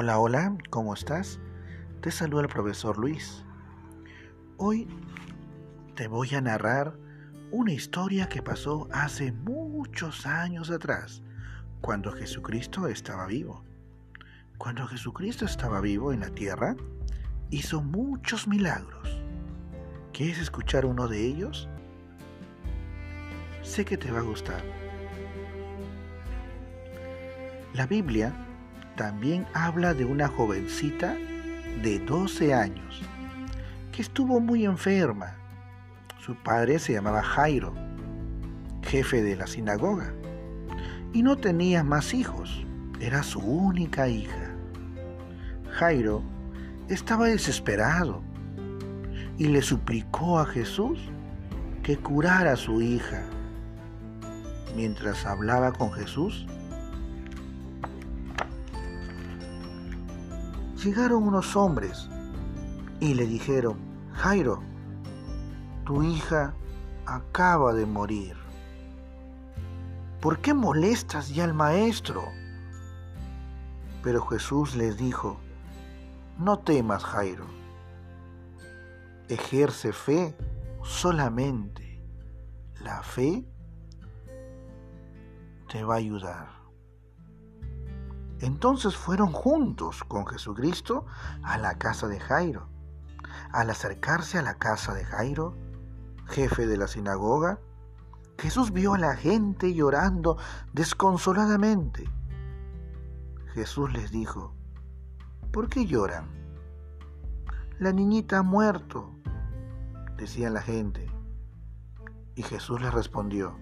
Hola, hola, ¿cómo estás? Te saluda el profesor Luis. Hoy te voy a narrar una historia que pasó hace muchos años atrás, cuando Jesucristo estaba vivo. Cuando Jesucristo estaba vivo en la tierra, hizo muchos milagros. ¿Quieres escuchar uno de ellos? Sé que te va a gustar. La Biblia también habla de una jovencita de 12 años que estuvo muy enferma. Su padre se llamaba Jairo, jefe de la sinagoga, y no tenía más hijos, era su única hija. Jairo estaba desesperado y le suplicó a Jesús que curara a su hija. Mientras hablaba con Jesús, llegaron unos hombres y le dijeron, Jairo, tu hija acaba de morir. ¿Por qué molestas ya al maestro? Pero Jesús les dijo, no temas, Jairo. Ejerce fe solamente. La fe te va a ayudar. Entonces fueron juntos con Jesucristo a la casa de Jairo. Al acercarse a la casa de Jairo, jefe de la sinagoga, Jesús vio a la gente llorando desconsoladamente. Jesús les dijo, ¿por qué lloran? La niñita ha muerto, decía la gente. Y Jesús les respondió,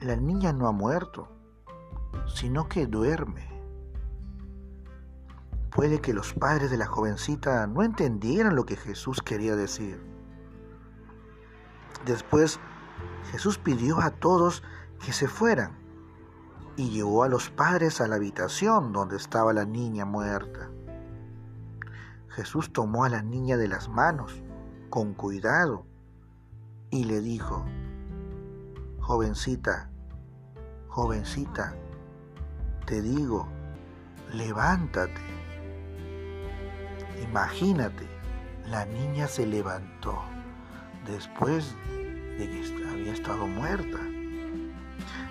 la niña no ha muerto, sino que duerme. Puede que los padres de la jovencita no entendieran lo que Jesús quería decir. Después Jesús pidió a todos que se fueran y llevó a los padres a la habitación donde estaba la niña muerta. Jesús tomó a la niña de las manos con cuidado y le dijo, jovencita, jovencita, te digo, levántate. Imagínate, la niña se levantó después de que había estado muerta.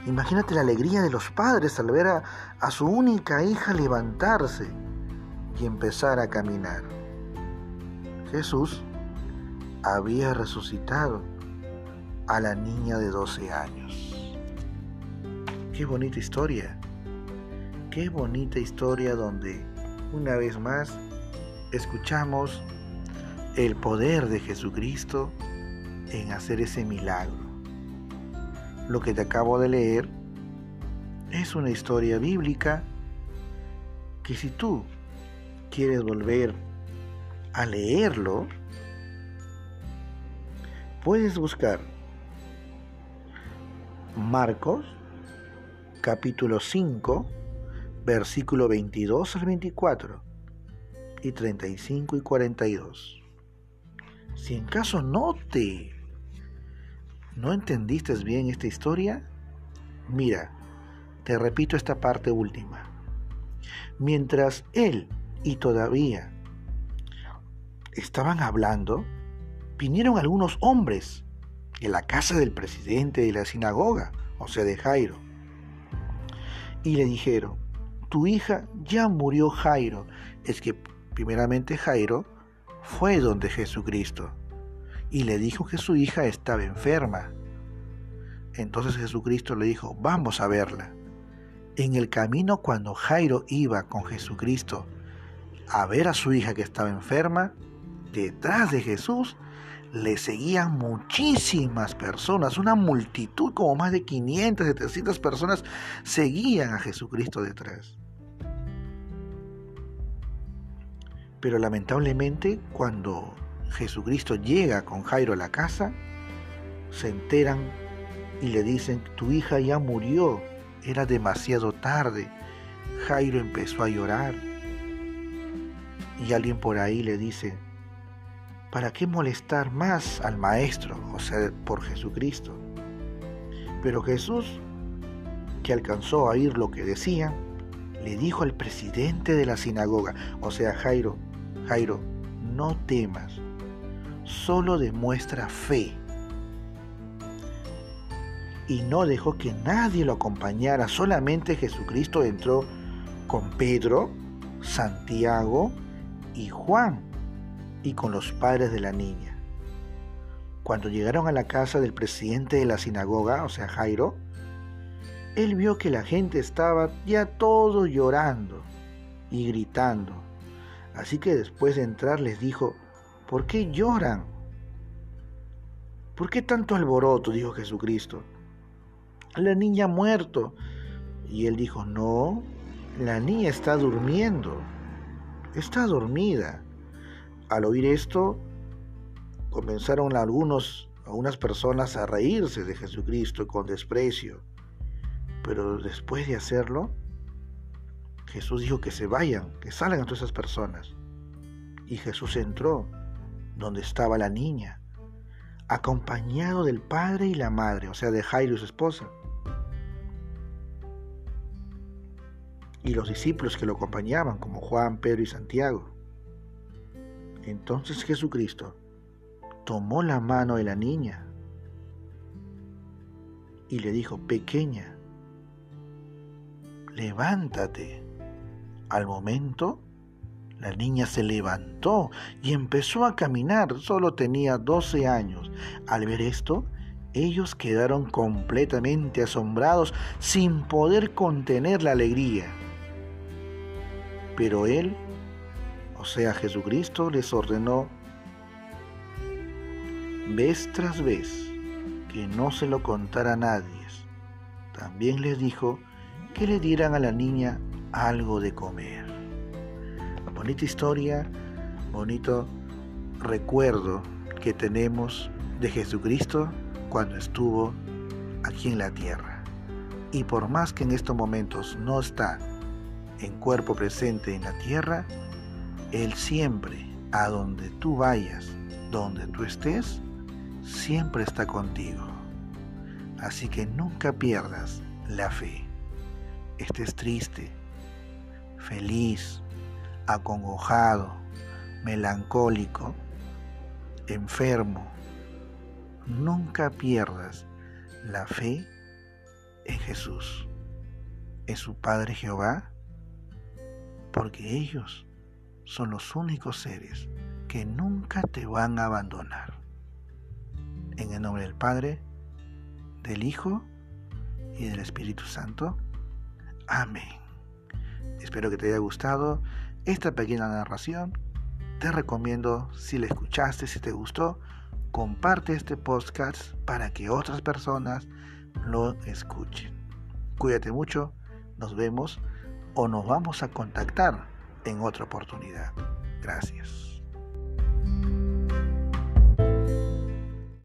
Imagínate la alegría de los padres al ver a, a, su única hija levantarse y empezar a caminar. Jesús había resucitado a la niña de 12 años. Qué bonita historia. Qué bonita historia donde una vez más escuchamos el poder de Jesucristo en hacer ese milagro. Lo que te acabo de leer es una historia bíblica que si tú quieres volver a leerlo, puedes buscar Marcos capítulo 5 versículo 22 al 24 y 35 y 42. Si en caso no te no entendiste bien esta historia, mira, te repito esta parte última. Mientras él y todavía estaban hablando, vinieron algunos hombres de la casa del presidente de la sinagoga, o sea, de Jairo, y le dijeron, tu hija ya murió Jairo. Es que Primeramente Jairo fue donde Jesucristo y le dijo que su hija estaba enferma. Entonces Jesucristo le dijo, vamos a verla. En el camino cuando Jairo iba con Jesucristo a ver a su hija que estaba enferma, detrás de Jesús le seguían muchísimas personas, una multitud, como más de 500, 700 personas seguían a Jesucristo detrás. Pero lamentablemente cuando Jesucristo llega con Jairo a la casa, se enteran y le dicen, tu hija ya murió, era demasiado tarde. Jairo empezó a llorar y alguien por ahí le dice, ¿para qué molestar más al Maestro, o sea, por Jesucristo? Pero Jesús, que alcanzó a oír lo que decían, le dijo al presidente de la sinagoga, o sea, Jairo, Jairo, no temas, solo demuestra fe. Y no dejó que nadie lo acompañara, solamente Jesucristo entró con Pedro, Santiago y Juan y con los padres de la niña. Cuando llegaron a la casa del presidente de la sinagoga, o sea, Jairo, él vio que la gente estaba ya todo llorando y gritando. Así que después de entrar les dijo, ¿por qué lloran? ¿Por qué tanto alboroto? dijo Jesucristo. La niña ha muerto. Y él dijo, no, la niña está durmiendo. Está dormida. Al oír esto, comenzaron algunos, algunas personas a reírse de Jesucristo con desprecio. Pero después de hacerlo, Jesús dijo que se vayan, que salgan todas esas personas. Y Jesús entró donde estaba la niña, acompañado del padre y la madre, o sea, de Jairo y su esposa. Y los discípulos que lo acompañaban, como Juan, Pedro y Santiago. Entonces Jesucristo tomó la mano de la niña y le dijo, pequeña, levántate. Al momento, la niña se levantó y empezó a caminar. Solo tenía 12 años. Al ver esto, ellos quedaron completamente asombrados sin poder contener la alegría. Pero él, o sea Jesucristo, les ordenó vez tras vez que no se lo contara a nadie. También les dijo que le dieran a la niña algo de comer. Bonita historia, bonito recuerdo que tenemos de Jesucristo cuando estuvo aquí en la tierra. Y por más que en estos momentos no está en cuerpo presente en la tierra, Él siempre, a donde tú vayas, donde tú estés, siempre está contigo. Así que nunca pierdas la fe estés triste, feliz, acongojado, melancólico, enfermo, nunca pierdas la fe en Jesús, en su Padre Jehová, porque ellos son los únicos seres que nunca te van a abandonar. En el nombre del Padre, del Hijo y del Espíritu Santo. Amén. Espero que te haya gustado esta pequeña narración. Te recomiendo, si la escuchaste, si te gustó, comparte este podcast para que otras personas lo escuchen. Cuídate mucho, nos vemos o nos vamos a contactar en otra oportunidad. Gracias.